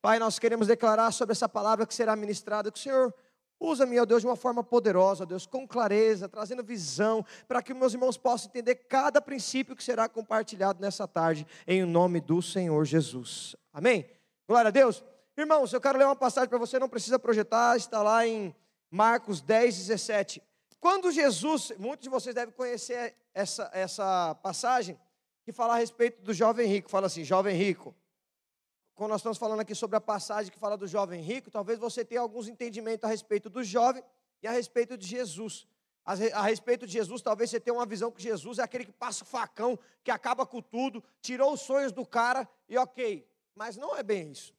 Pai, nós queremos declarar sobre essa palavra que será ministrada, que o Senhor Usa-me, ó Deus, de uma forma poderosa, ó Deus, com clareza, trazendo visão, para que meus irmãos possam entender cada princípio que será compartilhado nessa tarde, em nome do Senhor Jesus. Amém? Glória a Deus. Irmãos, eu quero ler uma passagem para você, não precisa projetar, está lá em Marcos 10, 17. Quando Jesus, muitos de vocês devem conhecer essa, essa passagem, que fala a respeito do jovem rico, fala assim: jovem rico, quando nós estamos falando aqui sobre a passagem que fala do jovem rico, talvez você tenha alguns entendimentos a respeito do jovem e a respeito de Jesus. A respeito de Jesus, talvez você tenha uma visão que Jesus é aquele que passa o facão, que acaba com tudo, tirou os sonhos do cara e ok. Mas não é bem isso.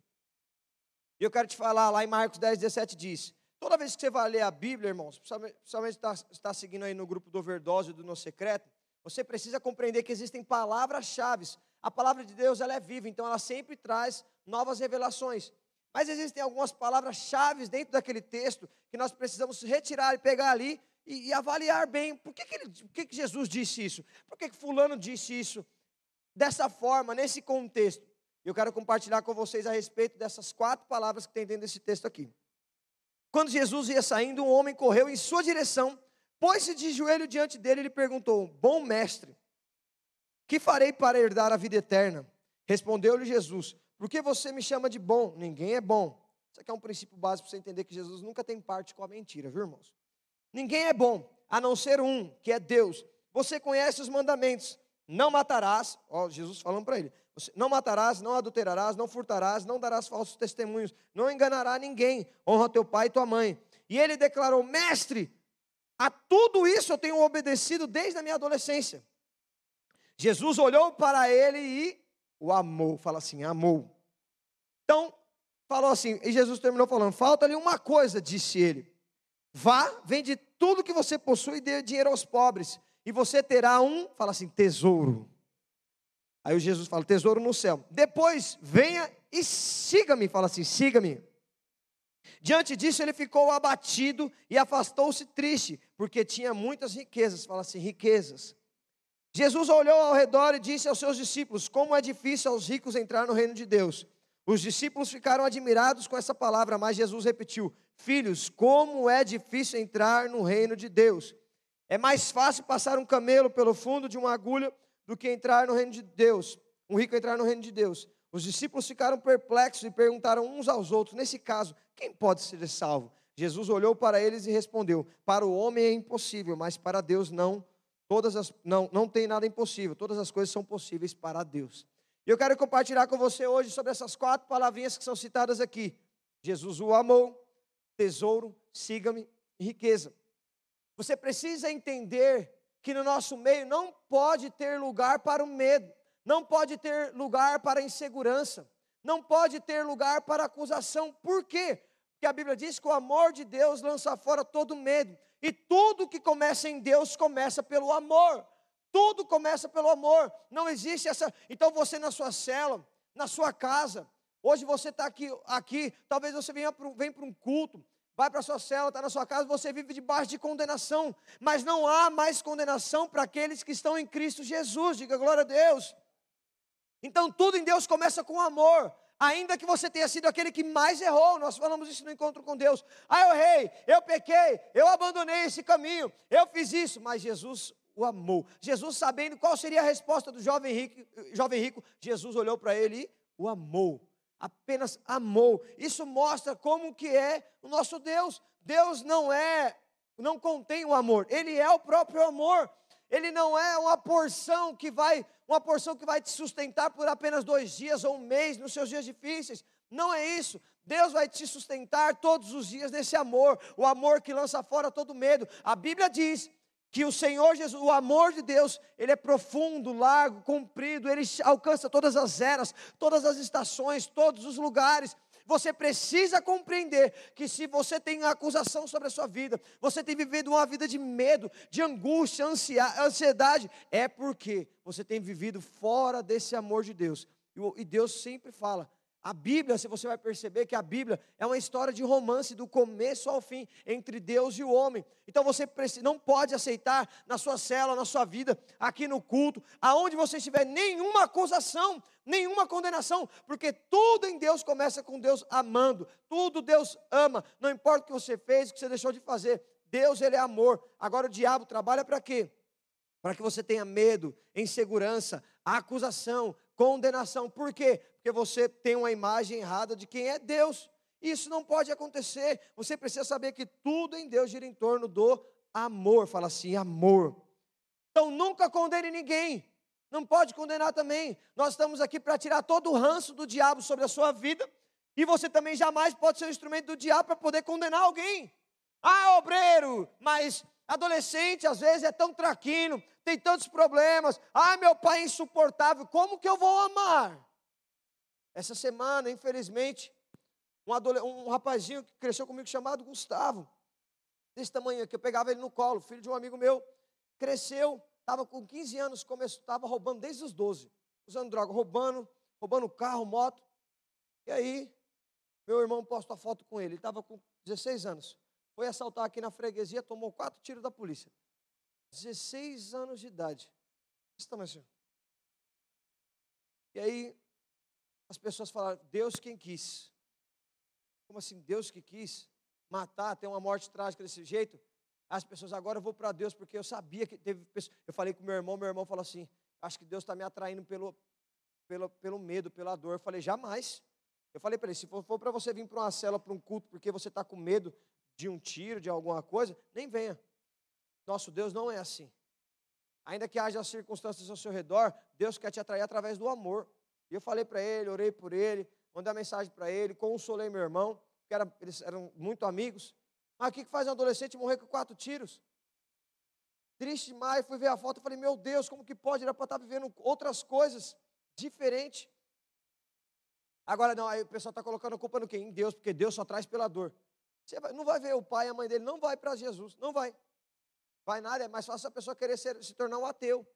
E eu quero te falar, lá em Marcos 10, 17 diz: toda vez que você vai ler a Bíblia, irmãos, principalmente está, está seguindo aí no grupo do Overdose do No Secreto, você precisa compreender que existem palavras-chave a palavra de Deus ela é viva, então ela sempre traz novas revelações. Mas existem algumas palavras-chave dentro daquele texto que nós precisamos retirar e pegar ali e, e avaliar bem. Por que, que, ele, por que, que Jesus disse isso? Por que, que Fulano disse isso? Dessa forma, nesse contexto. Eu quero compartilhar com vocês a respeito dessas quatro palavras que tem dentro desse texto aqui. Quando Jesus ia saindo, um homem correu em sua direção, pôs-se de joelho diante dele e lhe perguntou: Bom mestre, que farei para herdar a vida eterna? Respondeu-lhe Jesus: Por que você me chama de bom? Ninguém é bom. Isso aqui é um princípio básico para você entender que Jesus nunca tem parte com a mentira, viu, irmãos? Ninguém é bom, a não ser um, que é Deus. Você conhece os mandamentos: não matarás, ó, Jesus falando para ele: não matarás, não adulterarás, não furtarás, não darás falsos testemunhos, não enganará ninguém, honra teu pai e tua mãe. E ele declarou: Mestre, a tudo isso eu tenho obedecido desde a minha adolescência. Jesus olhou para ele e o amou. Fala assim, amou. Então, falou assim, e Jesus terminou falando: falta-lhe uma coisa, disse ele. Vá, vende tudo que você possui e dê dinheiro aos pobres, e você terá um, fala assim, tesouro. Aí o Jesus fala, tesouro no céu. Depois, venha e siga-me, fala assim, siga-me. Diante disso, ele ficou abatido e afastou-se triste, porque tinha muitas riquezas, fala assim, riquezas. Jesus olhou ao redor e disse aos seus discípulos: Como é difícil aos ricos entrar no reino de Deus. Os discípulos ficaram admirados com essa palavra, mas Jesus repetiu: Filhos, como é difícil entrar no reino de Deus. É mais fácil passar um camelo pelo fundo de uma agulha do que entrar no reino de Deus. Um rico entrar no reino de Deus. Os discípulos ficaram perplexos e perguntaram uns aos outros: Nesse caso, quem pode ser salvo? Jesus olhou para eles e respondeu: Para o homem é impossível, mas para Deus não Todas as, não, não tem nada impossível, todas as coisas são possíveis para Deus. E eu quero compartilhar com você hoje sobre essas quatro palavrinhas que são citadas aqui. Jesus o amou, tesouro, siga-me riqueza. Você precisa entender que no nosso meio não pode ter lugar para o medo, não pode ter lugar para a insegurança, não pode ter lugar para acusação. Por quê? Porque a Bíblia diz que o amor de Deus lança fora todo medo. E tudo que começa em Deus começa pelo amor. Tudo começa pelo amor. Não existe essa. Então você na sua cela, na sua casa, hoje você está aqui, aqui, talvez você venha para vem para um culto, vai para a sua cela, está na sua casa, você vive debaixo de condenação. Mas não há mais condenação para aqueles que estão em Cristo Jesus. Diga glória a Deus. Então tudo em Deus começa com amor ainda que você tenha sido aquele que mais errou, nós falamos isso no encontro com Deus. Ah, eu errei, eu pequei, eu abandonei esse caminho, eu fiz isso, mas Jesus o amou. Jesus, sabendo qual seria a resposta do jovem rico, jovem rico Jesus olhou para ele e o amou. Apenas amou. Isso mostra como que é o nosso Deus. Deus não é, não contém o amor. Ele é o próprio amor. Ele não é uma porção que vai, uma porção que vai te sustentar por apenas dois dias ou um mês nos seus dias difíceis. Não é isso. Deus vai te sustentar todos os dias nesse amor, o amor que lança fora todo medo. A Bíblia diz que o Senhor Jesus, o amor de Deus, ele é profundo, largo, comprido, ele alcança todas as eras, todas as estações, todos os lugares. Você precisa compreender que se você tem acusação sobre a sua vida, você tem vivido uma vida de medo, de angústia, ansiedade, é porque você tem vivido fora desse amor de Deus. E Deus sempre fala: a Bíblia, se você vai perceber que a Bíblia é uma história de romance do começo ao fim entre Deus e o homem. Então você não pode aceitar na sua cela, na sua vida, aqui no culto, aonde você estiver nenhuma acusação, nenhuma condenação, porque tudo em Deus começa com Deus amando, tudo Deus ama, não importa o que você fez, o que você deixou de fazer, Deus ele é amor. Agora o diabo trabalha para quê? Para que você tenha medo, insegurança, acusação, condenação. Por quê? Porque você tem uma imagem errada de quem é Deus. Isso não pode acontecer. Você precisa saber que tudo em Deus gira em torno do amor. Fala assim, amor. Então nunca condene ninguém. Não pode condenar também. Nós estamos aqui para tirar todo o ranço do diabo sobre a sua vida. E você também jamais pode ser um instrumento do diabo para poder condenar alguém. Ah, obreiro, mas adolescente às vezes é tão traquino, tem tantos problemas. Ah, meu pai é insuportável, como que eu vou amar? Essa semana, infelizmente, um, um rapazinho que cresceu comigo chamado Gustavo, desse tamanho aqui, eu pegava ele no colo, filho de um amigo meu, cresceu, estava com 15 anos, estava roubando desde os 12, usando droga, roubando, roubando carro, moto. E aí, meu irmão postou a foto com ele, ele estava com 16 anos. Foi assaltar aqui na freguesia, tomou quatro tiros da polícia. 16 anos de idade. Isso também, senhor. E aí, as pessoas falaram, Deus quem quis. Como assim, Deus que quis matar, ter uma morte trágica desse jeito? As pessoas, agora eu vou para Deus, porque eu sabia que teve pessoas. Eu falei com meu irmão, meu irmão falou assim: acho que Deus está me atraindo pelo, pelo, pelo medo, pela dor. Eu falei, jamais. Eu falei para ele: se for, for para você vir para uma cela, para um culto, porque você está com medo de um tiro, de alguma coisa, nem venha. Nosso Deus não é assim. Ainda que haja circunstâncias ao seu redor, Deus quer te atrair através do amor. E eu falei para ele, orei por ele, mandei mensagem para ele, consolei meu irmão, que era, eles eram muito amigos. Mas o que faz um adolescente morrer com quatro tiros? Triste demais, fui ver a foto e falei, meu Deus, como que pode? Era para estar tá vivendo outras coisas diferentes. Agora não, aí o pessoal está colocando a culpa no quê? Em Deus, porque Deus só traz pela dor. Você vai, não vai ver o pai e a mãe dele, não vai para Jesus, não vai. Vai nada, é mais fácil a pessoa querer ser, se tornar um ateu.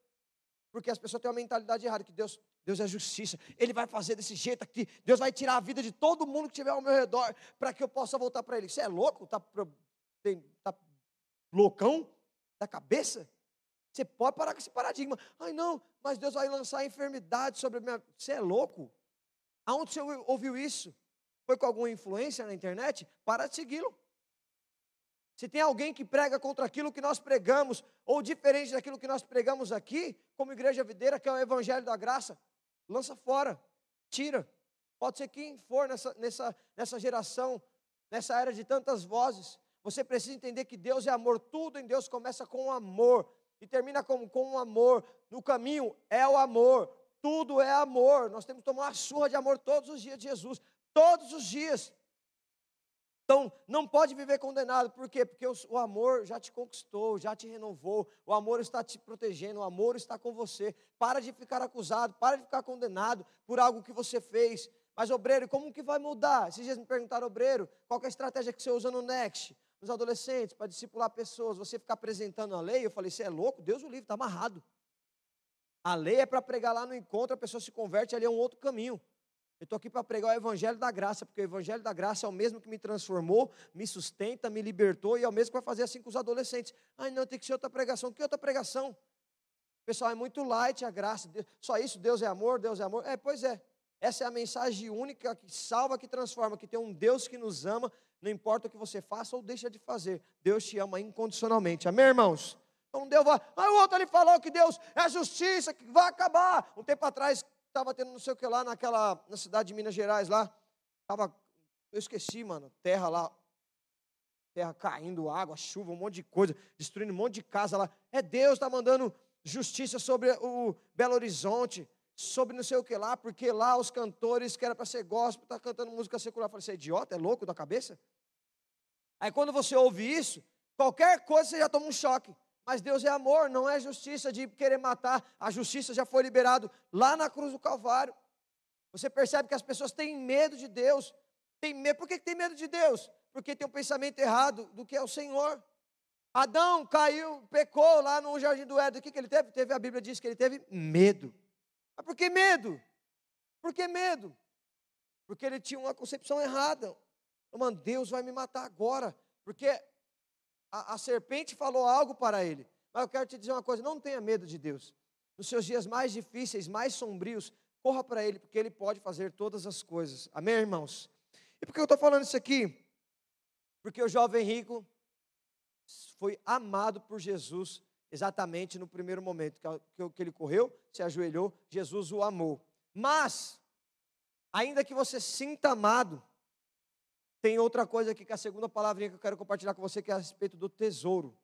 Porque as pessoas têm uma mentalidade errada, que Deus, Deus é justiça. Ele vai fazer desse jeito aqui. Deus vai tirar a vida de todo mundo que estiver ao meu redor para que eu possa voltar para Ele. Você é louco? Está tá loucão da cabeça? Você pode parar com esse paradigma. Ai, não, mas Deus vai lançar enfermidade sobre a minha. Você é louco? Aonde você ouviu isso? Foi com alguma influência na internet? Para de segui-lo. Se tem alguém que prega contra aquilo que nós pregamos, ou diferente daquilo que nós pregamos aqui, como igreja videira, que é o evangelho da graça, lança fora, tira. Pode ser quem for nessa, nessa, nessa geração, nessa era de tantas vozes. Você precisa entender que Deus é amor, tudo em Deus começa com amor e termina com, com um amor. No caminho é o amor, tudo é amor. Nós temos que tomar uma surra de amor todos os dias de Jesus, todos os dias. Então, não pode viver condenado, por quê? Porque o, amor já te conquistou, já te renovou, o amor está te protegendo, o amor está com você. Para de ficar acusado, para de ficar condenado por algo que você fez. Mas, obreiro, como que vai mudar? Esses dias me perguntaram, obreiro, qual é a estratégia que você usa no Next, nos adolescentes, para discipular pessoas? Você ficar apresentando a lei? Eu falei, você é louco? Deus o livre, está amarrado. A lei é para pregar lá no encontro, a pessoa se converte, ali é um outro caminho. Eu estou aqui para pregar o Evangelho da Graça, porque o Evangelho da Graça é o mesmo que me transformou, me sustenta, me libertou e é o mesmo que vai fazer assim com os adolescentes. Ai, não, tem que ser outra pregação. Que outra pregação? Pessoal, é muito light a graça. Só isso, Deus é amor, Deus é amor. É, pois é. Essa é a mensagem única que salva, que transforma, que tem um Deus que nos ama, não importa o que você faça ou deixa de fazer. Deus te ama incondicionalmente. Amém, irmãos? Então Deus vai. Ah, o outro ele falou que Deus é justiça, que vai acabar. Um tempo atrás, estava tendo não sei o que lá naquela, na cidade de Minas Gerais lá. Tava, eu esqueci, mano, terra lá, terra caindo, água, chuva, um monte de coisa, destruindo um monte de casa lá. É Deus está mandando justiça sobre o Belo Horizonte, sobre não sei o que lá, porque lá os cantores que era para ser gospel, está cantando música secular. Eu falei, você é idiota, é louco da cabeça? Aí quando você ouve isso, qualquer coisa você já toma um choque. Mas Deus é amor, não é justiça de querer matar. A justiça já foi liberado lá na cruz do Calvário. Você percebe que as pessoas têm medo de Deus. Tem medo. Por que tem medo de Deus? Porque tem um pensamento errado do que é o Senhor. Adão caiu, pecou lá no jardim do Éden. O que, que ele teve? Teve a Bíblia diz que ele teve medo. Mas por que medo? Por que medo? Porque ele tinha uma concepção errada. Mano, Deus vai me matar agora. Porque a, a serpente falou algo para ele. Mas eu quero te dizer uma coisa: não tenha medo de Deus. Nos seus dias mais difíceis, mais sombrios, corra para Ele, porque Ele pode fazer todas as coisas. Amém, irmãos? E por que eu estou falando isso aqui? Porque o jovem rico foi amado por Jesus exatamente no primeiro momento que ele correu, se ajoelhou, Jesus o amou. Mas, ainda que você sinta amado, tem outra coisa aqui que é a segunda palavrinha que eu quero compartilhar com você, que é a respeito do tesouro.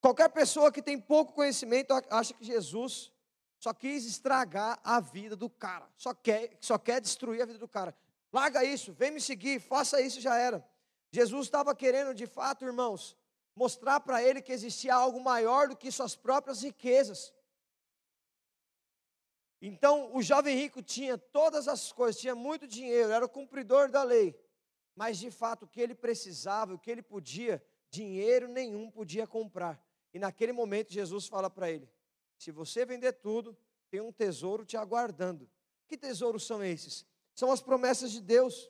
Qualquer pessoa que tem pouco conhecimento acha que Jesus só quis estragar a vida do cara, só quer, só quer destruir a vida do cara. Larga isso, vem me seguir, faça isso já era. Jesus estava querendo, de fato, irmãos, mostrar para ele que existia algo maior do que suas próprias riquezas. Então, o jovem rico tinha todas as coisas, tinha muito dinheiro, era o cumpridor da lei. Mas, de fato, o que ele precisava, o que ele podia, dinheiro nenhum podia comprar. E naquele momento, Jesus fala para ele: se você vender tudo, tem um tesouro te aguardando. Que tesouros são esses? São as promessas de Deus.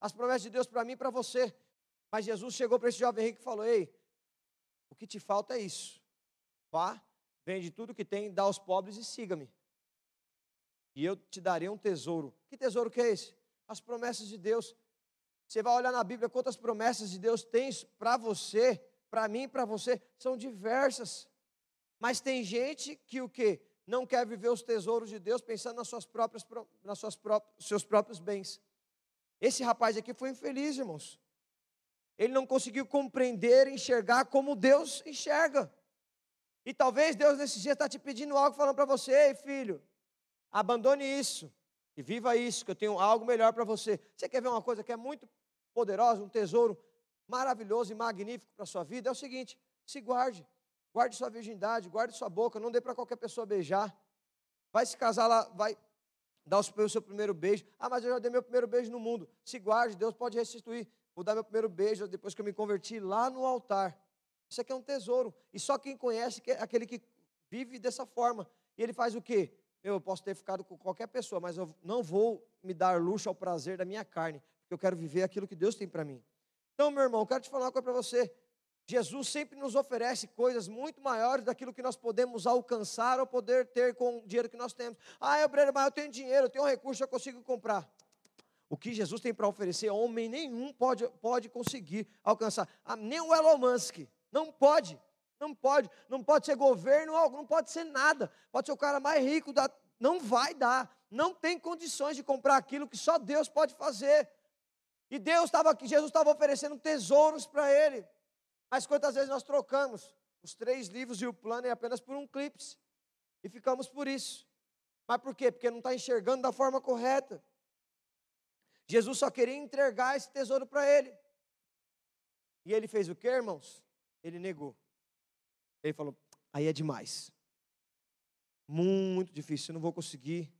As promessas de Deus para mim e para você. Mas Jesus chegou para esse jovem rico e falou: Ei, o que te falta é isso. Vá, vende tudo que tem, dá aos pobres e siga-me. E eu te darei um tesouro. Que tesouro que é esse? As promessas de Deus. Você vai olhar na Bíblia quantas promessas de Deus tem para você, para mim, para você, são diversas. Mas tem gente que o que não quer viver os tesouros de Deus pensando nas suas próprias, nas suas próprias, seus próprios bens. Esse rapaz aqui foi infeliz, irmãos. Ele não conseguiu compreender, enxergar como Deus enxerga. E talvez Deus nesse dia está te pedindo algo, falando para você, ei filho, abandone isso e viva isso, que eu tenho algo melhor para você. Você quer ver uma coisa que é muito poderosa, um tesouro maravilhoso e magnífico para a sua vida? É o seguinte: se guarde, guarde sua virgindade, guarde sua boca, não dê para qualquer pessoa beijar. Vai se casar lá, vai dar o seu primeiro beijo. Ah, mas eu já dei meu primeiro beijo no mundo. Se guarde, Deus pode restituir. Vou dar meu primeiro beijo depois que eu me converti lá no altar. Isso aqui é um tesouro. E só quem conhece é aquele que vive dessa forma. E ele faz o quê? Eu posso ter ficado com qualquer pessoa, mas eu não vou me dar luxo ao prazer da minha carne, porque eu quero viver aquilo que Deus tem para mim. Então, meu irmão, eu quero te falar uma coisa para você. Jesus sempre nos oferece coisas muito maiores daquilo que nós podemos alcançar ou poder ter com o dinheiro que nós temos. Ah, obreiro, mas eu tenho dinheiro, eu tenho um recurso, eu consigo comprar. O que Jesus tem para oferecer, homem nenhum pode, pode conseguir alcançar. Ah, nem o Elon Musk. Não pode. Não pode. Não pode ser governo, não pode ser nada. Pode ser o cara mais rico da. Não vai dar. Não tem condições de comprar aquilo que só Deus pode fazer. E Deus estava aqui, Jesus estava oferecendo tesouros para ele. Mas quantas vezes nós trocamos os três livros e o plano é apenas por um clipe. E ficamos por isso. Mas por quê? Porque não está enxergando da forma correta. Jesus só queria entregar esse tesouro para ele. E ele fez o que, irmãos? Ele negou. Ele falou: aí é demais. Muito difícil, eu não vou conseguir.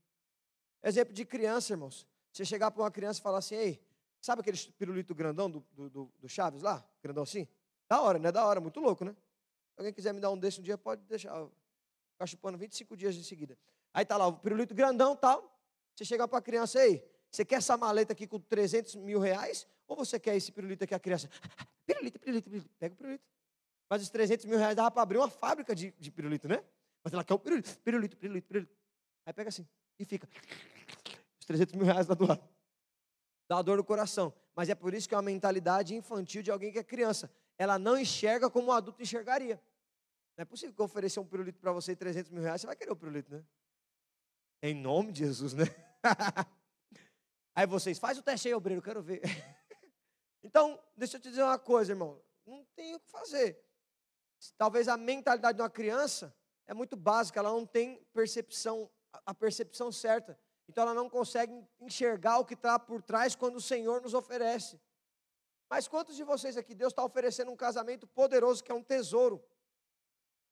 Exemplo de criança, irmãos. Você chegar para uma criança e falar assim: ei, sabe aquele pirulito grandão do, do, do Chaves lá? Grandão assim? Da hora, né? Da hora, muito louco, né? Se alguém quiser me dar um desse um dia, pode deixar. Ficar chupando 25 dias de seguida. Aí tá lá, o pirulito grandão tal. Você chega para a criança, ei, você quer essa maleta aqui com 300 mil reais? Ou você quer esse pirulito aqui, a criança? Pirulito, pirulito, pirulito. Pega o pirulito. Mas os 300 mil reais dava para abrir uma fábrica de, de pirulito, né? Mas ela quer o pirulito, pirulito, pirulito, pirulito. Aí pega assim e fica. Os 300 mil reais lá do lado. Dá uma dor no coração. Mas é por isso que é uma mentalidade infantil de alguém que é criança. Ela não enxerga como um adulto enxergaria. Não é possível que eu oferecer um pirulito para você 300 mil reais, você vai querer o pirulito, né? Em nome de Jesus, né? Aí vocês, faz o teste aí, obreiro, quero ver. então, deixa eu te dizer uma coisa, irmão. Não tem o que fazer. Talvez a mentalidade de uma criança é muito básica, ela não tem percepção, a percepção certa. Então ela não consegue enxergar o que está por trás quando o Senhor nos oferece. Mas quantos de vocês aqui, Deus está oferecendo um casamento poderoso, que é um tesouro,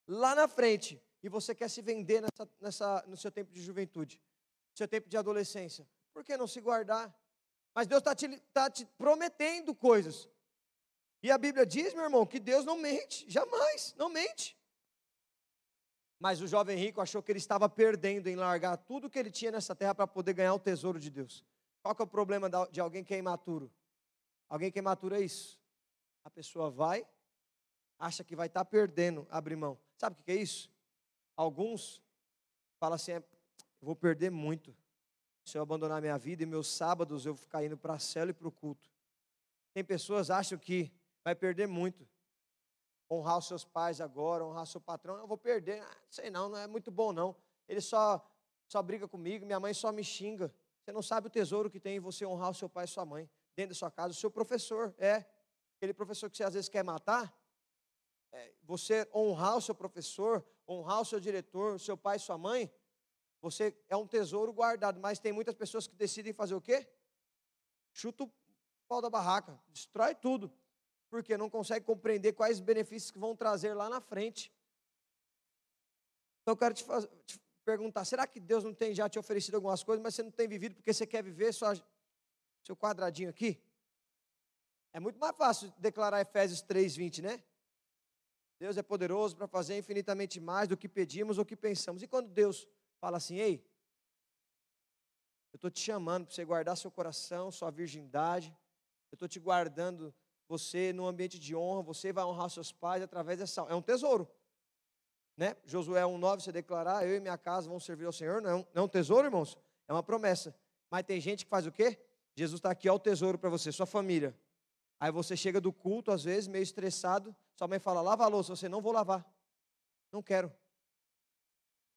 lá na frente, e você quer se vender nessa, nessa, no seu tempo de juventude, no seu tempo de adolescência? Por que não se guardar? Mas Deus está te, tá te prometendo coisas. E a Bíblia diz, meu irmão, que Deus não mente, jamais, não mente. Mas o jovem rico achou que ele estava perdendo em largar tudo que ele tinha nessa terra para poder ganhar o tesouro de Deus. Qual que é o problema de alguém que é imaturo? Alguém que é imaturo é isso. A pessoa vai, acha que vai estar tá perdendo, abre mão. Sabe o que é isso? Alguns falam assim, é, vou perder muito se eu abandonar minha vida e meus sábados eu ficar indo para a cela e para o culto. Tem pessoas que acham que vai perder muito. Honrar os seus pais agora, honrar seu patrão, eu vou perder. Ah, sei não, não é muito bom não. Ele só, só briga comigo, minha mãe só me xinga. Você não sabe o tesouro que tem em você honrar o seu pai e sua mãe. Dentro da sua casa, o seu professor, é. Aquele professor que você às vezes quer matar, é, você honrar o seu professor, honrar o seu diretor, o seu pai e sua mãe, você é um tesouro guardado. Mas tem muitas pessoas que decidem fazer o quê? Chuta o pau da barraca, destrói tudo, porque não consegue compreender quais benefícios que vão trazer lá na frente. Então eu quero te, te perguntar: será que Deus não tem já te oferecido algumas coisas, mas você não tem vivido porque você quer viver só seu quadradinho aqui? É muito mais fácil declarar Efésios 3:20, né? Deus é poderoso para fazer infinitamente mais do que pedimos ou que pensamos. E quando Deus fala assim: "Ei, eu estou te chamando para você guardar seu coração, sua virgindade. Eu estou te guardando você no ambiente de honra. Você vai honrar seus pais através dessa. É um tesouro. Né? Josué 1,9 você declarar: Eu e minha casa vamos servir ao Senhor. Não é, um, não é um tesouro, irmãos? É uma promessa. Mas tem gente que faz o quê? Jesus está aqui, é o tesouro para você, sua família. Aí você chega do culto, às vezes, meio estressado, sua mãe fala, lava a louça, você não vou lavar. Não quero.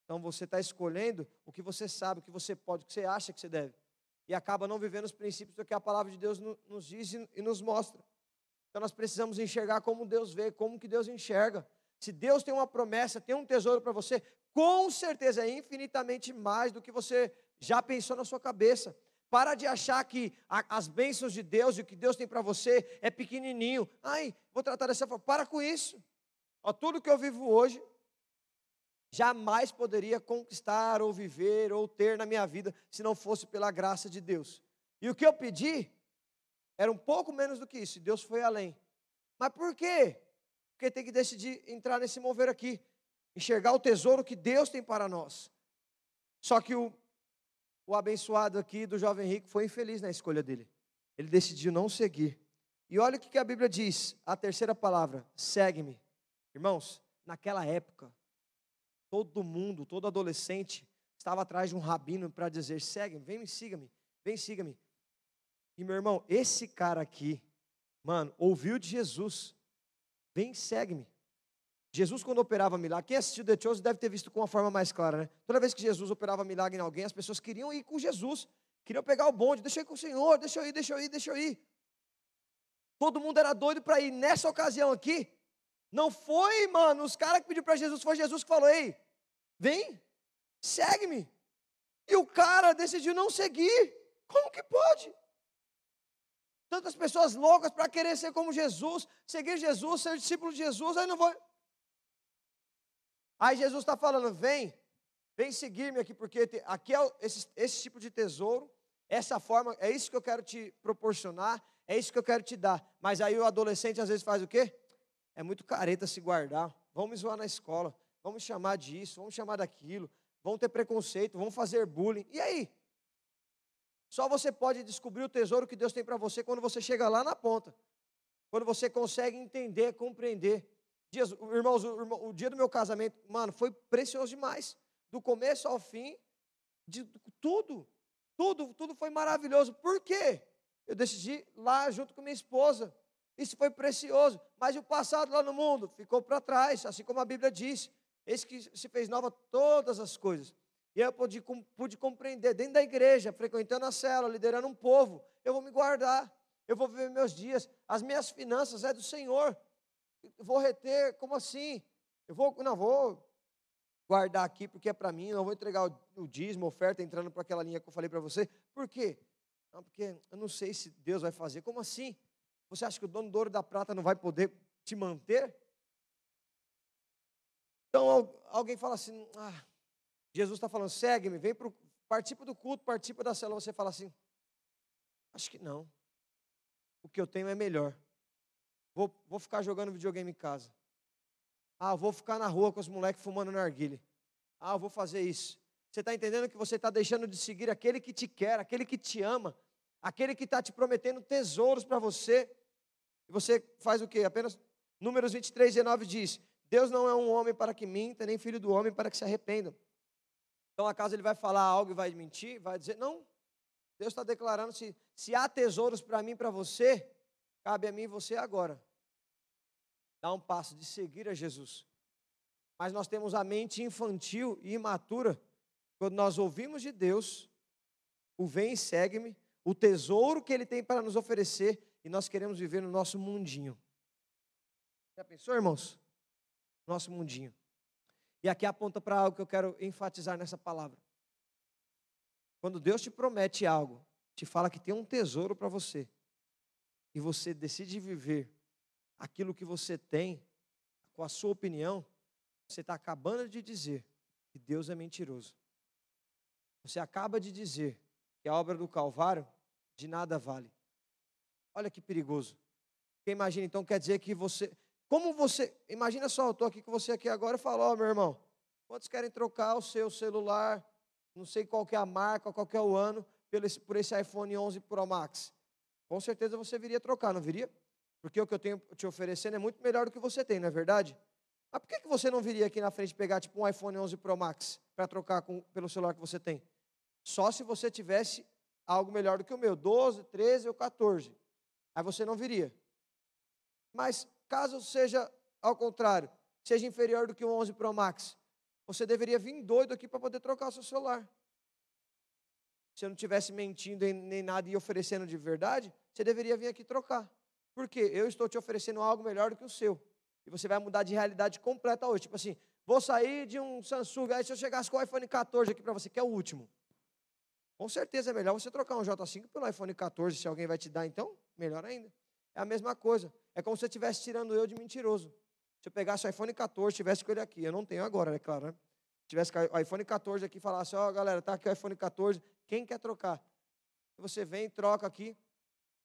Então você está escolhendo o que você sabe, o que você pode, o que você acha que você deve. E acaba não vivendo os princípios do que a palavra de Deus nos diz e nos mostra. Então nós precisamos enxergar como Deus vê, como que Deus enxerga. Se Deus tem uma promessa, tem um tesouro para você, com certeza é infinitamente mais do que você já pensou na sua cabeça. Para de achar que as bênçãos de Deus e o que Deus tem para você é pequenininho. Ai, vou tratar dessa forma. Para com isso. Ó, tudo que eu vivo hoje, jamais poderia conquistar ou viver ou ter na minha vida se não fosse pela graça de Deus. E o que eu pedi era um pouco menos do que isso, e Deus foi além. Mas por quê? Porque tem que decidir entrar nesse mover aqui, enxergar o tesouro que Deus tem para nós. Só que o o abençoado aqui do jovem rico foi infeliz na escolha dele. Ele decidiu não seguir. E olha o que a Bíblia diz, a terceira palavra: segue-me. Irmãos, naquela época, todo mundo, todo adolescente, estava atrás de um rabino para dizer: segue-me, vem me, siga-me, vem, siga-me. E meu irmão, esse cara aqui, mano, ouviu de Jesus: vem, segue-me. Jesus, quando operava milagre, quem assistiu The Chosen deve ter visto com uma forma mais clara, né? Toda vez que Jesus operava milagre em alguém, as pessoas queriam ir com Jesus, queriam pegar o bonde, deixa eu ir com o Senhor, deixa eu ir, deixa eu ir, deixa eu ir. Todo mundo era doido para ir. Nessa ocasião aqui, não foi, mano, os caras que pediram para Jesus, foi Jesus que falou: ei, vem, segue-me. E o cara decidiu não seguir. Como que pode? Tantas pessoas loucas para querer ser como Jesus, seguir Jesus, ser discípulo de Jesus, aí não vou. Aí Jesus está falando: vem, vem seguir-me aqui, porque aqui é esse, esse tipo de tesouro, essa forma, é isso que eu quero te proporcionar, é isso que eu quero te dar. Mas aí o adolescente às vezes faz o quê? É muito careta se guardar. Vamos me zoar na escola, vamos chamar disso, vamos chamar daquilo, vão ter preconceito, vão fazer bullying. E aí? Só você pode descobrir o tesouro que Deus tem para você quando você chega lá na ponta. Quando você consegue entender, compreender. Dias, irmãos, o, o, dia do meu casamento, mano, foi precioso demais. Do começo ao fim, de tudo, tudo, tudo foi maravilhoso. Por quê? Eu decidi lá junto com minha esposa. Isso foi precioso. Mas o passado lá no mundo ficou para trás, assim como a Bíblia diz. Esse que se fez nova todas as coisas. E eu pude, pude compreender, dentro da igreja, frequentando a célula, liderando um povo, eu vou me guardar, eu vou viver meus dias, as minhas finanças é do Senhor vou reter, como assim? Eu vou, não, vou guardar aqui porque é para mim, não vou entregar o, o dízimo, oferta, entrando para aquela linha que eu falei para você. Por quê? Não, porque eu não sei se Deus vai fazer. Como assim? Você acha que o dono do ouro da prata não vai poder te manter? Então alguém fala assim, ah, Jesus está falando, segue-me, vem para participa do culto, participa da célula. Você fala assim, acho que não. O que eu tenho é melhor. Vou, vou ficar jogando videogame em casa. Ah, vou ficar na rua com os moleques fumando narguile. Ah, vou fazer isso. Você está entendendo que você está deixando de seguir aquele que te quer, aquele que te ama, aquele que está te prometendo tesouros para você. E você faz o quê? Apenas Números 23, 19 diz: Deus não é um homem para que minta, nem filho do homem para que se arrependa. Então, acaso ele vai falar algo e vai mentir? Vai dizer, não. Deus está declarando: se, se há tesouros para mim e para você, cabe a mim e você agora. Dar um passo de seguir a Jesus. Mas nós temos a mente infantil e imatura quando nós ouvimos de Deus, o vem e segue-me, o tesouro que Ele tem para nos oferecer, e nós queremos viver no nosso mundinho. Já pensou, irmãos? Nosso mundinho. E aqui aponta para algo que eu quero enfatizar nessa palavra. Quando Deus te promete algo, te fala que tem um tesouro para você, e você decide viver aquilo que você tem, com a sua opinião, você está acabando de dizer que Deus é mentiroso. Você acaba de dizer que a obra do Calvário de nada vale. Olha que perigoso. Quem imagina então quer dizer que você. Como você. Imagina só, eu estou aqui com você aqui agora e falo, ó, oh, meu irmão, quantos querem trocar o seu celular, não sei qual é a marca, qual é o ano, por esse iPhone 11 Pro Max? Com certeza você viria trocar, não viria? Porque o que eu tenho te oferecendo é muito melhor do que você tem, não é verdade? Mas por que você não viria aqui na frente pegar tipo um iPhone 11 Pro Max para trocar com, pelo celular que você tem? Só se você tivesse algo melhor do que o meu, 12, 13 ou 14. Aí você não viria. Mas caso seja ao contrário, seja inferior do que o 11 Pro Max, você deveria vir doido aqui para poder trocar o seu celular. Se eu não estivesse mentindo nem nada e oferecendo de verdade, você deveria vir aqui trocar. Porque eu estou te oferecendo algo melhor do que o seu. E você vai mudar de realidade completa hoje. Tipo assim, vou sair de um Samsung, aí se eu chegasse com o iPhone 14 aqui para você, que é o último. Com certeza é melhor você trocar um J5 pelo iPhone 14, se alguém vai te dar, então, melhor ainda. É a mesma coisa. É como se você estivesse tirando eu de mentiroso. Se eu pegasse o iPhone 14, tivesse com ele aqui, eu não tenho agora, é claro, né? Tivesse o iPhone 14 aqui e falasse, ó, oh, galera, tá aqui o iPhone 14, quem quer trocar? Você vem, troca aqui,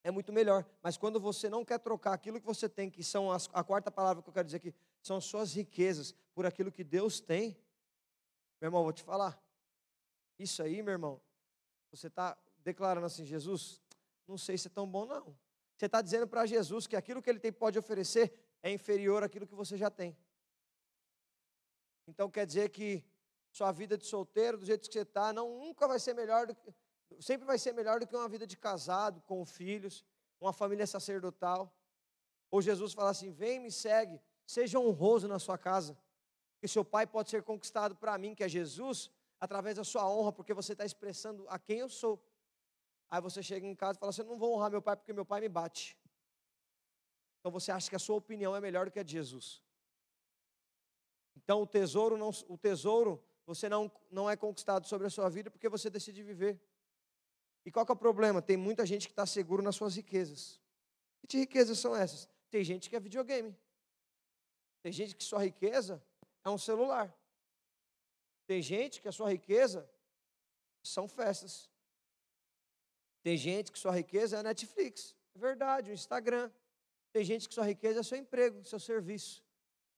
é muito melhor. Mas quando você não quer trocar aquilo que você tem, que são as, a quarta palavra que eu quero dizer aqui, são suas riquezas, por aquilo que Deus tem, meu irmão, vou te falar. Isso aí, meu irmão, você está declarando assim, Jesus, não sei se é tão bom, não. Você está dizendo para Jesus que aquilo que ele tem pode oferecer é inferior àquilo que você já tem. Então quer dizer que sua vida de solteiro, do jeito que você está, nunca vai ser melhor do que, sempre vai ser melhor do que uma vida de casado, com filhos, uma família sacerdotal. Ou Jesus fala assim: vem, me segue, seja honroso na sua casa, que seu pai pode ser conquistado para mim, que é Jesus, através da sua honra, porque você está expressando a quem eu sou. Aí você chega em casa e fala assim: Eu não vou honrar meu pai porque meu pai me bate. Então você acha que a sua opinião é melhor do que a de Jesus. Então o tesouro não, o tesouro você não, não é conquistado sobre a sua vida porque você decide viver. E qual que é o problema? Tem muita gente que está seguro nas suas riquezas. Que riquezas são essas? Tem gente que é videogame. Tem gente que sua riqueza é um celular. Tem gente que a sua riqueza são festas. Tem gente que sua riqueza é a Netflix. É verdade, o Instagram. Tem gente que sua riqueza é seu emprego, seu serviço.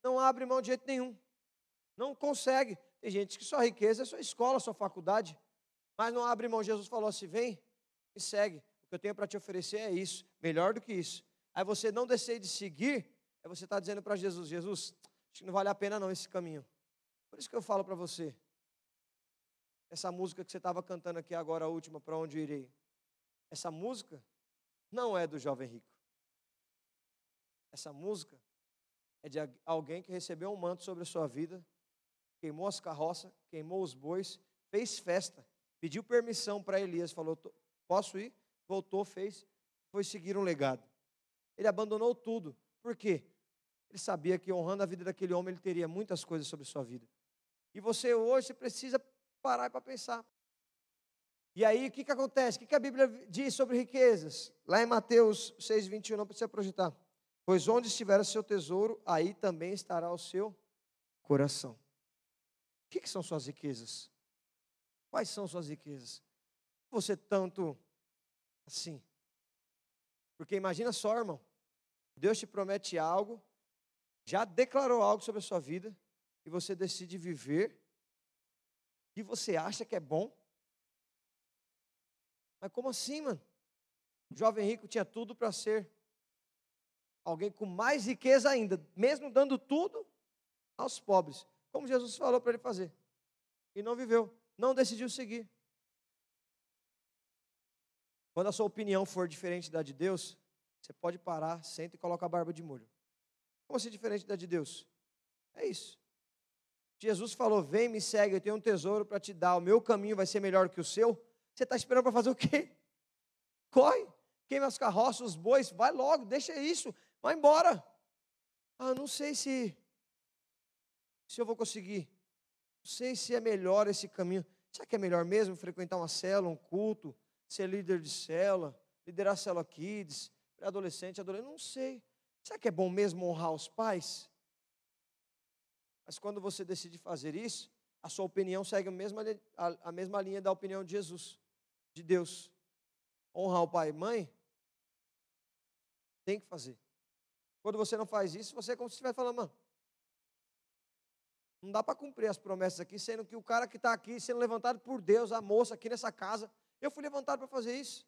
Não abre mão de jeito nenhum. Não consegue. Tem gente que sua riqueza é sua escola, sua faculdade. Mas não abre mão. Jesus falou assim: vem e segue. O que eu tenho para te oferecer é isso. Melhor do que isso. Aí você não decide seguir, aí você está dizendo para Jesus: Jesus, acho que não vale a pena não esse caminho. Por isso que eu falo para você. Essa música que você estava cantando aqui agora, a última, para onde irei. Essa música não é do jovem rico. Essa música é de alguém que recebeu um manto sobre a sua vida, queimou as carroças, queimou os bois, fez festa, pediu permissão para Elias, falou: Posso ir? Voltou, fez, foi seguir um legado. Ele abandonou tudo. Por quê? Ele sabia que honrando a vida daquele homem, ele teria muitas coisas sobre a sua vida. E você hoje precisa parar para pensar. E aí, o que, que acontece? O que, que a Bíblia diz sobre riquezas? Lá em Mateus 6, 21, não precisa projetar. Pois onde estiver o seu tesouro, aí também estará o seu coração. O que, que são suas riquezas? Quais são suas riquezas? Você tanto assim. Porque imagina só, irmão. Deus te promete algo, já declarou algo sobre a sua vida, e você decide viver que você acha que é bom. Mas como assim, mano? O jovem rico tinha tudo para ser alguém com mais riqueza ainda, mesmo dando tudo aos pobres, como Jesus falou para ele fazer. E não viveu. não decidiu seguir. Quando a sua opinião for diferente da de Deus, você pode parar, senta e coloca a barba de molho. Como assim diferente da de Deus? É isso. Jesus falou: Vem, me segue, eu tenho um tesouro para te dar, o meu caminho vai ser melhor que o seu. Você está esperando para fazer o quê? Corre, queima as carroças, os bois, vai logo, deixa isso, vai embora. Ah, não sei se, se eu vou conseguir. Não sei se é melhor esse caminho. Será que é melhor mesmo frequentar uma célula, um culto? ser líder de célula, liderar a célula kids, adolescente, adolescente, não sei. Será que é bom mesmo honrar os pais? Mas quando você decide fazer isso, a sua opinião segue a mesma, a mesma linha da opinião de Jesus, de Deus. Honrar o pai e mãe, tem que fazer. Quando você não faz isso, você é como se estivesse falando, mano, não dá para cumprir as promessas aqui, sendo que o cara que está aqui sendo levantado por Deus, a moça aqui nessa casa, eu fui levantado para fazer isso.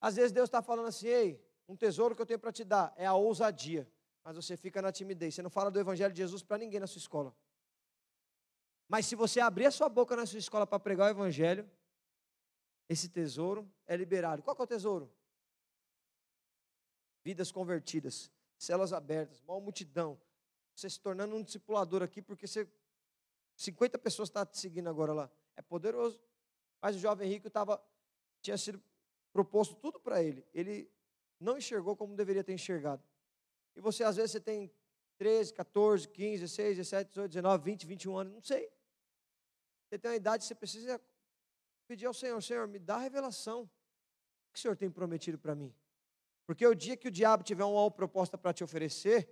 Às vezes Deus está falando assim, ei, um tesouro que eu tenho para te dar é a ousadia. Mas você fica na timidez. Você não fala do Evangelho de Jesus para ninguém na sua escola. Mas se você abrir a sua boca na sua escola para pregar o Evangelho, esse tesouro é liberado. Qual é o tesouro? Vidas convertidas, células abertas, uma multidão. Você se tornando um discipulador aqui, porque você, 50 pessoas estão tá te seguindo agora lá. É poderoso. Mas o jovem rico tava, tinha sido proposto tudo para ele. Ele não enxergou como deveria ter enxergado. E você, às vezes, você tem 13, 14, 15, 16, 17, 18, 19, 20, 21 anos, não sei. Você tem uma idade, você precisa pedir ao Senhor, Senhor, me dá a revelação. O que o Senhor tem prometido para mim? Porque o dia que o diabo tiver uma proposta para te oferecer,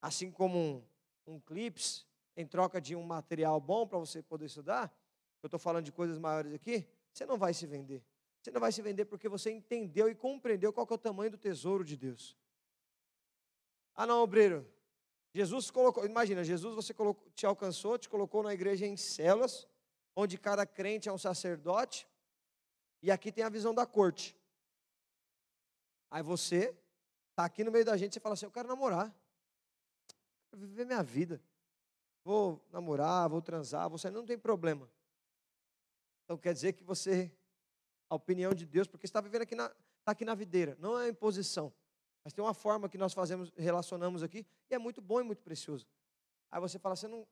assim como um, um clips, em troca de um material bom para você poder estudar, eu estou falando de coisas maiores aqui, você não vai se vender. Você não vai se vender porque você entendeu e compreendeu qual é o tamanho do tesouro de Deus. Ah, não, obreiro. Jesus colocou, imagina, Jesus você colocou, te alcançou, te colocou na igreja em células, onde cada crente é um sacerdote, e aqui tem a visão da corte. Aí você está aqui no meio da gente, você fala assim: Eu quero namorar, quero viver minha vida, vou namorar, vou transar, você não tem problema. Então quer dizer que você, a opinião de Deus, porque está vivendo aqui na, está aqui na videira, não é imposição. Mas tem uma forma que nós fazemos, relacionamos aqui, e é muito bom e muito precioso. Aí você fala assim, não,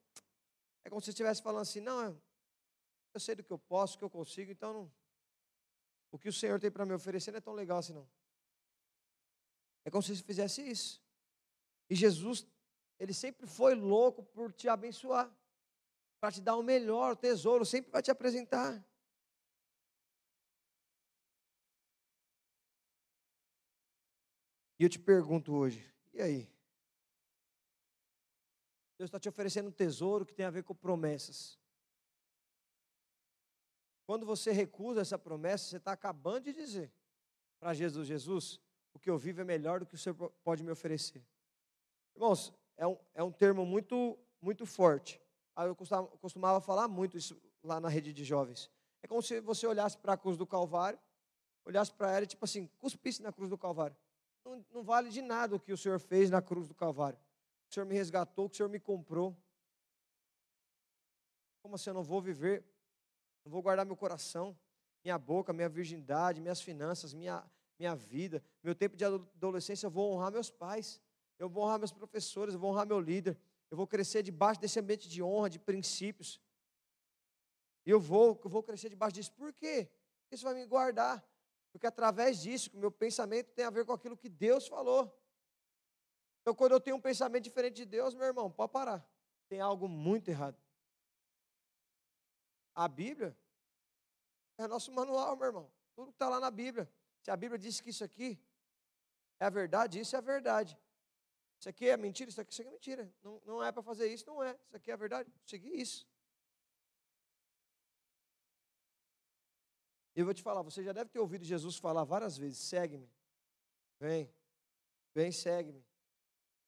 é como se estivesse falando assim, não, eu sei do que eu posso, do que eu consigo, então não, o que o Senhor tem para me oferecer não é tão legal assim não. É como se você fizesse isso. E Jesus, ele sempre foi louco por te abençoar para te dar o melhor, o tesouro, sempre vai te apresentar. E eu te pergunto hoje, e aí? Deus está te oferecendo um tesouro que tem a ver com promessas. Quando você recusa essa promessa, você está acabando de dizer para Jesus: Jesus, o que eu vivo é melhor do que o Senhor pode me oferecer. Irmãos, é um, é um termo muito, muito forte. Eu costumava falar muito isso lá na rede de jovens. É como se você olhasse para a cruz do Calvário, olhasse para ela e, tipo assim, cuspisse na cruz do Calvário. Não, não, vale de nada o que o Senhor fez na cruz do Calvário. O Senhor me resgatou, o Senhor me comprou. Como assim eu não vou viver, não vou guardar meu coração, minha boca, minha virgindade, minhas finanças, minha, minha vida, meu tempo de adolescência, eu vou honrar meus pais, eu vou honrar meus professores, eu vou honrar meu líder, eu vou crescer debaixo desse ambiente de honra, de princípios. E eu vou, eu vou crescer debaixo disso. Por quê? Isso vai me guardar. Porque através disso, o meu pensamento tem a ver com aquilo que Deus falou. Então, quando eu tenho um pensamento diferente de Deus, meu irmão, pode parar. Tem algo muito errado. A Bíblia é nosso manual, meu irmão. Tudo que está lá na Bíblia. Se a Bíblia diz que isso aqui é a verdade, isso é a verdade. Isso aqui é mentira, isso aqui, isso aqui é mentira. Não, não é para fazer isso, não é. Isso aqui é a verdade. Seguir isso. Eu vou te falar, você já deve ter ouvido Jesus falar várias vezes: segue-me. Vem, vem, segue-me.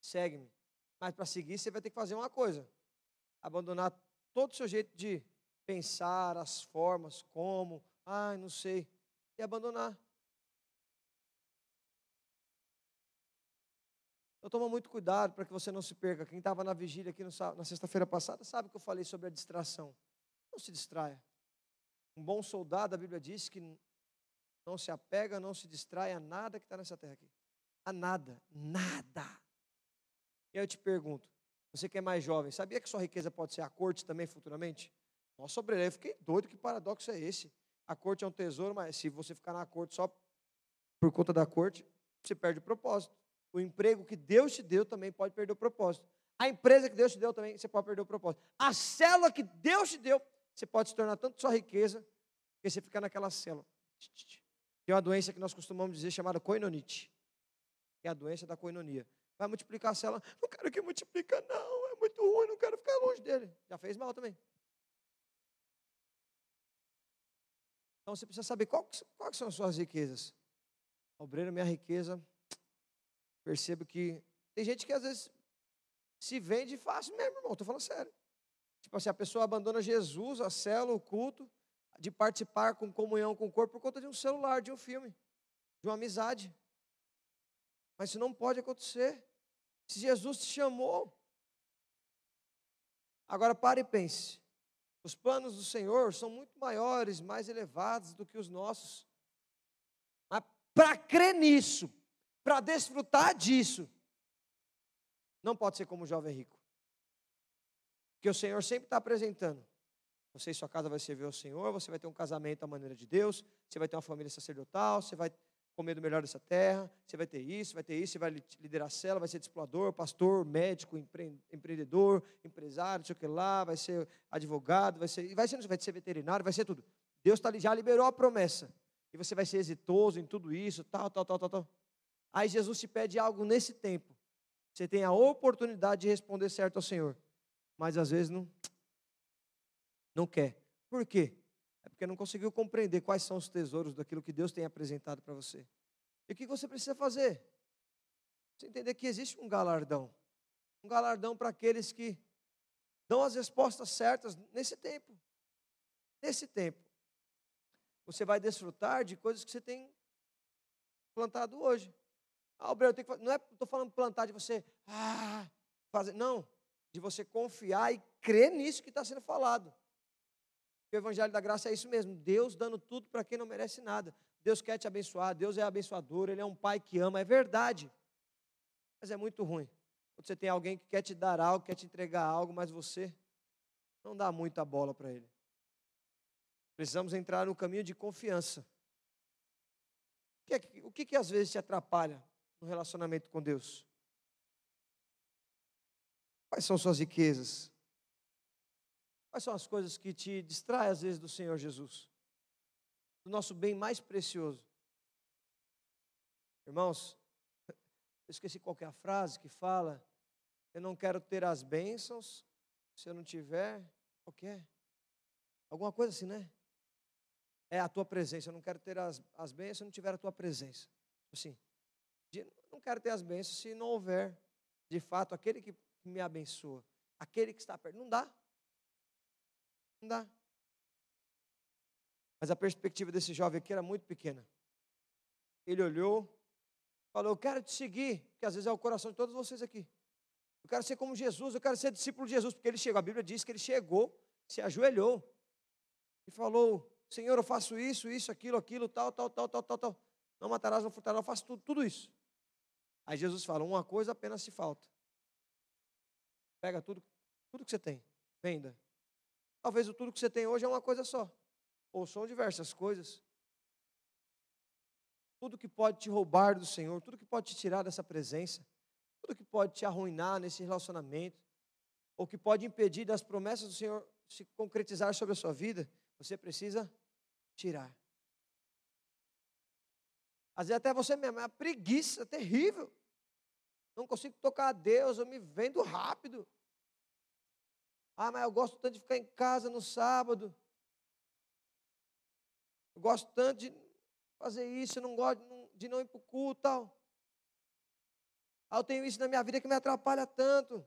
Segue-me. Mas para seguir, você vai ter que fazer uma coisa: abandonar todo o seu jeito de pensar, as formas, como, ai, não sei, e abandonar. Então toma muito cuidado para que você não se perca. Quem estava na vigília aqui na sexta-feira passada sabe que eu falei sobre a distração. Não se distraia. Um bom soldado, a Bíblia diz que não se apega, não se distrai a nada que está nessa terra aqui. A nada, nada. E aí eu te pergunto, você que é mais jovem, sabia que sua riqueza pode ser a corte também futuramente? Nossa, Obrelé, eu fiquei doido, que paradoxo é esse? A corte é um tesouro, mas se você ficar na corte só por conta da corte, você perde o propósito. O emprego que Deus te deu também pode perder o propósito. A empresa que Deus te deu também, você pode perder o propósito. A célula que Deus te deu, você pode se tornar tanto sua riqueza, que você ficar naquela célula. Tem uma doença que nós costumamos dizer chamada coinonite. É a doença da coinonia. Vai multiplicar a célula. Não quero que multiplica, não. É muito ruim, não quero ficar longe dele. Já fez mal também. Então você precisa saber qual, quais são as suas riquezas. Obreiro, minha riqueza. Percebo que tem gente que às vezes se vende fácil mesmo, irmão. Estou falando sério. Tipo assim, a pessoa abandona Jesus, a célula, o culto, de participar com comunhão com o corpo por conta de um celular, de um filme, de uma amizade. Mas isso não pode acontecer. Se Jesus te chamou. Agora pare e pense. Os planos do Senhor são muito maiores, mais elevados do que os nossos. Mas para crer nisso, para desfrutar disso, não pode ser como o jovem rico. Porque o Senhor sempre está apresentando. Você e sua casa vai servir ao Senhor, você vai ter um casamento à maneira de Deus, você vai ter uma família sacerdotal, você vai comer do melhor dessa terra, você vai ter isso, vai ter isso, você vai liderar a cela, vai ser discipulador, pastor, médico, empreendedor, empresário, não sei o que lá, vai ser advogado, vai ser, vai ser, vai ser veterinário, vai ser tudo. Deus tá, já liberou a promessa. E você vai ser exitoso em tudo isso, tal, tal, tal, tal, tal. Aí Jesus te pede algo nesse tempo. Você tem a oportunidade de responder certo ao Senhor. Mas às vezes não, não quer. Por quê? Porque não conseguiu compreender quais são os tesouros daquilo que Deus tem apresentado para você. E o que você precisa fazer? Você entender que existe um galardão. Um galardão para aqueles que dão as respostas certas nesse tempo. Nesse tempo. Você vai desfrutar de coisas que você tem plantado hoje. Ah, Alberto, eu tenho que, não é, estou falando plantar de você, ah, fazer, não, de você confiar e crer nisso que está sendo falado o Evangelho da Graça é isso mesmo: Deus dando tudo para quem não merece nada. Deus quer te abençoar, Deus é abençoador, Ele é um pai que ama, é verdade. Mas é muito ruim. Quando você tem alguém que quer te dar algo, quer te entregar algo, mas você não dá muita bola para ele. Precisamos entrar no caminho de confiança. O que, é, o que, que às vezes te atrapalha no relacionamento com Deus? Quais são suas riquezas? Quais são as coisas que te distraem às vezes do Senhor Jesus? Do nosso bem mais precioso. Irmãos, eu esqueci qual é frase que fala, eu não quero ter as bênçãos se eu não tiver, qualquer. É? Alguma coisa assim, né? É a tua presença, eu não quero ter as, as bênçãos se eu não tiver a tua presença. Assim, não quero ter as bênçãos se não houver, de fato, aquele que me abençoa, aquele que está perto. Não dá. Não dá. Mas a perspectiva desse jovem aqui era muito pequena. Ele olhou, falou: Eu quero te seguir, que às vezes é o coração de todos vocês aqui. Eu quero ser como Jesus, eu quero ser discípulo de Jesus, porque ele chegou. A Bíblia diz que ele chegou, se ajoelhou e falou: Senhor, eu faço isso, isso, aquilo, aquilo, tal, tal, tal, tal, tal, tal. Não matarás, não furtarás, eu faço tudo, tudo isso. Aí Jesus fala: Uma coisa apenas se falta. Pega tudo, tudo que você tem, venda, Talvez o tudo que você tem hoje é uma coisa só. Ou são diversas coisas. Tudo que pode te roubar do Senhor, tudo que pode te tirar dessa presença, tudo que pode te arruinar nesse relacionamento, ou que pode impedir das promessas do Senhor se concretizar sobre a sua vida, você precisa tirar. Às vezes até você mesmo, é uma preguiça terrível. Não consigo tocar a Deus, eu me vendo rápido. Ah, mas eu gosto tanto de ficar em casa no sábado. Eu gosto tanto de fazer isso, eu não gosto de não ir para o culto tal. Ah, eu tenho isso na minha vida que me atrapalha tanto.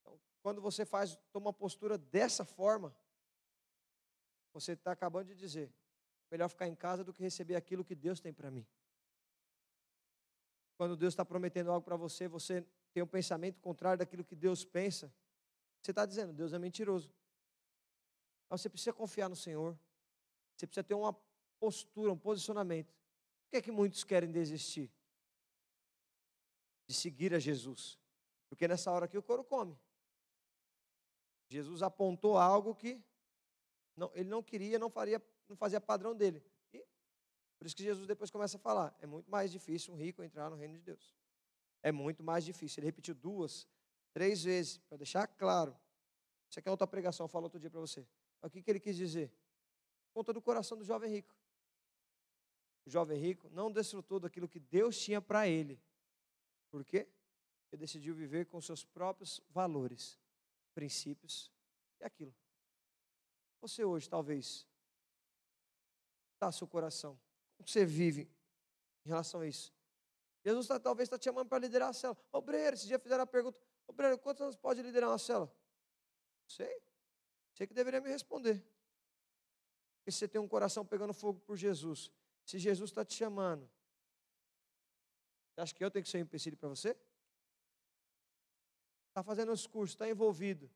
Então, quando você faz, toma uma postura dessa forma, você está acabando de dizer, melhor ficar em casa do que receber aquilo que Deus tem para mim. Quando Deus está prometendo algo para você, você tem um pensamento contrário daquilo que Deus pensa, você está dizendo, Deus é mentiroso. Mas você precisa confiar no Senhor. Você precisa ter uma postura, um posicionamento. Por que é que muitos querem desistir? De seguir a Jesus. Porque nessa hora aqui o couro come. Jesus apontou algo que não, ele não queria, não faria, não fazia padrão dele. E por isso que Jesus depois começa a falar: é muito mais difícil um rico entrar no reino de Deus. É muito mais difícil. Ele repetiu duas, três vezes, para deixar claro. Isso aqui é outra pregação, eu falo outro dia para você. O que, que ele quis dizer? Conta do coração do jovem rico. O jovem rico não desfrutou daquilo que Deus tinha para ele. Por quê? Ele decidiu viver com seus próprios valores, princípios e aquilo. Você hoje, talvez, está seu coração. Como você vive em relação a isso? Jesus tá, talvez está te chamando para liderar a célula. Obreiro, esse dia fizeram a pergunta: Obreiro, quantos anos pode liderar uma célula? Sei. Sei que deveria me responder. Porque você tem um coração pegando fogo por Jesus. Se Jesus está te chamando, você acha que eu tenho que ser um empecilho para você? Está fazendo os cursos, está envolvido.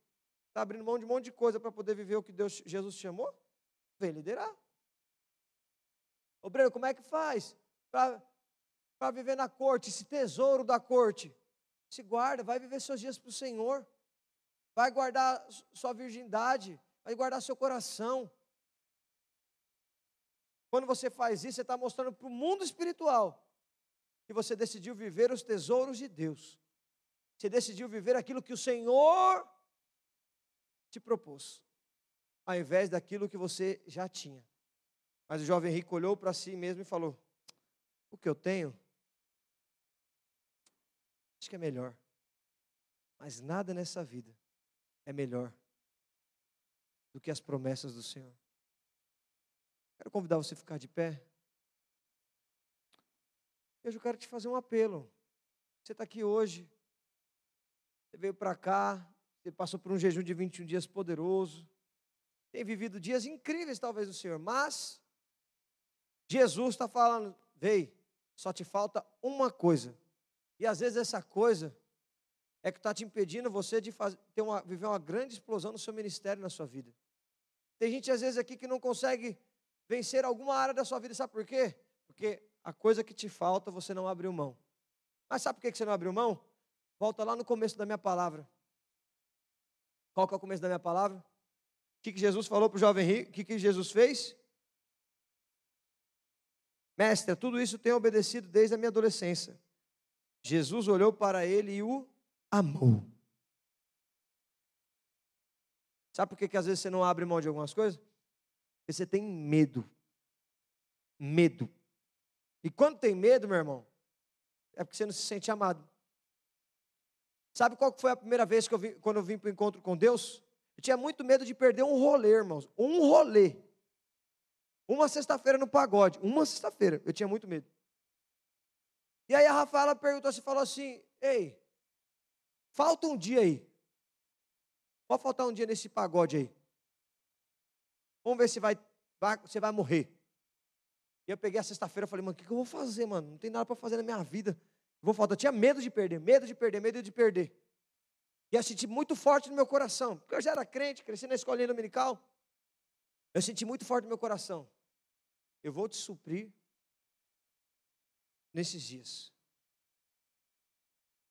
Está abrindo mão de um monte de coisa para poder viver o que Deus, Jesus chamou? Vem liderar. Obreiro, como é que faz para viver na corte, esse tesouro da corte? Se guarda, vai viver seus dias para o Senhor. Vai guardar sua virgindade, vai guardar seu coração. Quando você faz isso, você está mostrando para o mundo espiritual que você decidiu viver os tesouros de Deus. Você decidiu viver aquilo que o Senhor te propôs, ao invés daquilo que você já tinha. Mas o jovem rico olhou para si mesmo e falou: O que eu tenho, acho que é melhor. Mas nada nessa vida é melhor do que as promessas do Senhor. Quero convidar você a ficar de pé. Eu quero te fazer um apelo. Você está aqui hoje, você veio para cá, você passou por um jejum de 21 dias poderoso. Tem vivido dias incríveis, talvez, do Senhor. Mas, Jesus está falando: vei, só te falta uma coisa. E às vezes essa coisa é que está te impedindo você de fazer, ter uma, viver uma grande explosão no seu ministério, na sua vida. Tem gente, às vezes, aqui que não consegue vencer alguma área da sua vida. Sabe por quê? Porque a coisa que te falta, você não abriu mão. Mas sabe por que você não abriu mão? Volta lá no começo da minha palavra. Qual que é o começo da minha palavra? O que, que Jesus falou para o jovem rico? O que, que Jesus fez? Mestre, tudo isso tenho obedecido desde a minha adolescência. Jesus olhou para ele e o amou. Sabe por que, que às vezes você não abre mão de algumas coisas? Porque você tem medo. Medo. E quando tem medo, meu irmão, é porque você não se sente amado. Sabe qual foi a primeira vez que eu vim, quando eu vim para o encontro com Deus? Eu tinha muito medo de perder um rolê, irmãos. Um rolê. Uma sexta-feira no pagode. Uma sexta-feira. Eu tinha muito medo. E aí a Rafaela perguntou assim, falou assim, ei, falta um dia aí. Pode faltar um dia nesse pagode aí. Vamos ver se vai, vai você vai morrer. E eu peguei a sexta-feira e falei, mano, o que, que eu vou fazer, mano? Não tem nada para fazer na minha vida. Vou falar, eu tinha medo de perder, medo de perder, medo de perder. E eu senti muito forte no meu coração, porque eu já era crente, cresci na escolinha dominical. Eu senti muito forte no meu coração. Eu vou te suprir nesses dias.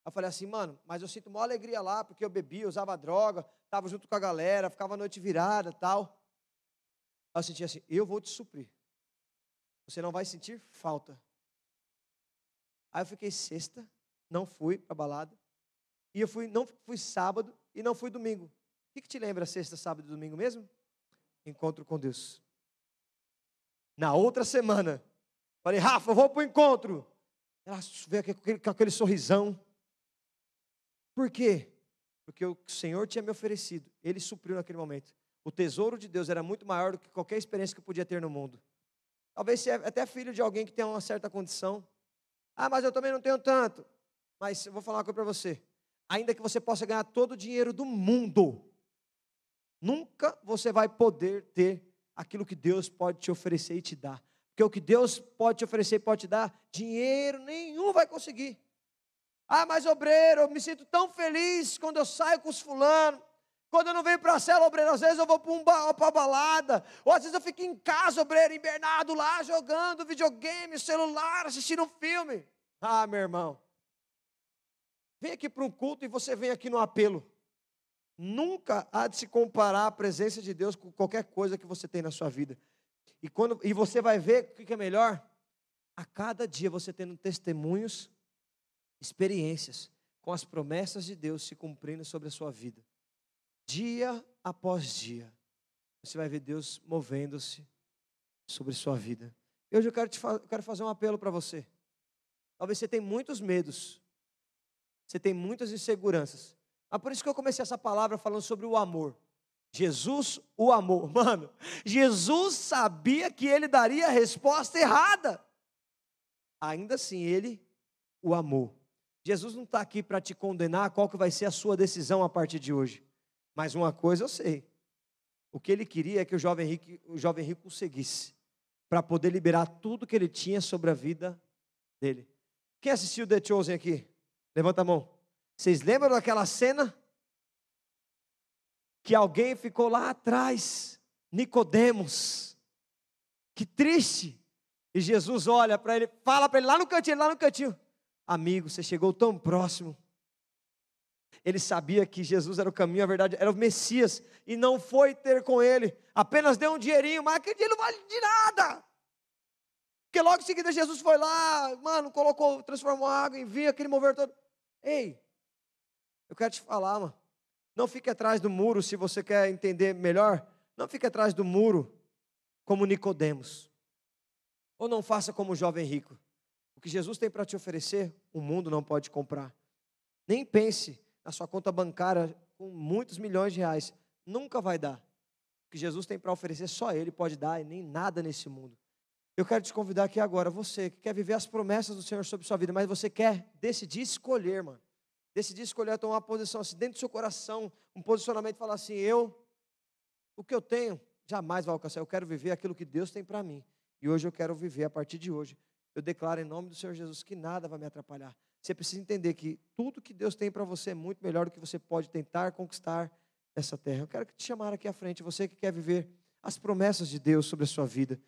Eu falei assim, mano, mas eu sinto uma alegria lá, porque eu bebia, usava droga, estava junto com a galera, ficava a noite virada tal. Eu senti assim, eu vou te suprir. Você não vai sentir falta. Aí eu fiquei sexta, não fui para balada. E eu fui, não fui sábado e não fui domingo. O que, que te lembra sexta, sábado e domingo mesmo? Encontro com Deus. Na outra semana, falei, Rafa, vou para o encontro. Ela veio com aquele, sorrisão. Por quê? Porque o Senhor tinha me oferecido, Ele supriu naquele momento. O tesouro de Deus era muito maior do que qualquer experiência que eu podia ter no mundo. Talvez você é até filho de alguém que tem uma certa condição, ah, mas eu também não tenho tanto. Mas eu vou falar uma coisa para você. Ainda que você possa ganhar todo o dinheiro do mundo, nunca você vai poder ter aquilo que Deus pode te oferecer e te dar. Porque o que Deus pode te oferecer pode te dar, dinheiro nenhum vai conseguir. Ah, mas obreiro, eu me sinto tão feliz quando eu saio com os fulanos, Quando eu não venho para a cela, obreiro, às vezes eu vou para um uma balada, ou às vezes eu fico em casa, obreiro, invernado lá, jogando videogame, celular, assistindo um filme. Ah, meu irmão, vem aqui para um culto e você vem aqui no apelo. Nunca há de se comparar a presença de Deus com qualquer coisa que você tem na sua vida. E, quando, e você vai ver o que é melhor? A cada dia você tendo testemunhos, experiências com as promessas de Deus se cumprindo sobre a sua vida. Dia após dia, você vai ver Deus movendo-se sobre sua vida. Hoje eu quero, te eu quero fazer um apelo para você. Talvez você tenha muitos medos, você tem muitas inseguranças. Ah, por isso que eu comecei essa palavra falando sobre o amor. Jesus o amor. Mano, Jesus sabia que ele daria a resposta errada. Ainda assim, ele o amou. Jesus não está aqui para te condenar qual que vai ser a sua decisão a partir de hoje. Mas uma coisa eu sei. O que ele queria é que o jovem rico, o jovem rico conseguisse. Para poder liberar tudo que ele tinha sobre a vida dele. Quem assistiu The Chosen aqui? Levanta a mão. Vocês lembram daquela cena? Que alguém ficou lá atrás, Nicodemos. Que triste. E Jesus olha para ele, fala para ele lá no cantinho, lá no cantinho. Amigo, você chegou tão próximo. Ele sabia que Jesus era o caminho, a verdade, era o Messias, e não foi ter com ele, apenas deu um dinheirinho, mas aquele dinheiro não vale de nada. Porque logo em seguida Jesus foi lá, mano, colocou, transformou a água em vinho, aquele mover todo. Ei, eu quero te falar, mano. Não fique atrás do muro se você quer entender melhor. Não fique atrás do muro como Nicodemos. Ou não faça como o jovem rico. O que Jesus tem para te oferecer, o mundo não pode comprar. Nem pense na sua conta bancária com muitos milhões de reais. Nunca vai dar. O que Jesus tem para oferecer, só Ele pode dar e nem nada nesse mundo. Eu quero te convidar aqui agora, você que quer viver as promessas do Senhor sobre sua vida, mas você quer decidir escolher, mano decidir escolher tomar uma posição assim, dentro do seu coração, um posicionamento falar assim: eu, o que eu tenho, jamais vai alcançar. Eu quero viver aquilo que Deus tem para mim. E hoje eu quero viver, a partir de hoje, eu declaro em nome do Senhor Jesus que nada vai me atrapalhar. Você precisa entender que tudo que Deus tem para você é muito melhor do que você pode tentar conquistar essa terra. Eu quero te chamar aqui à frente, você que quer viver as promessas de Deus sobre a sua vida.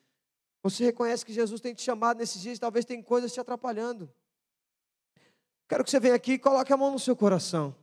Você reconhece que Jesus tem te chamado nesses dias, talvez tem coisas te atrapalhando. Quero que você venha aqui e coloque a mão no seu coração.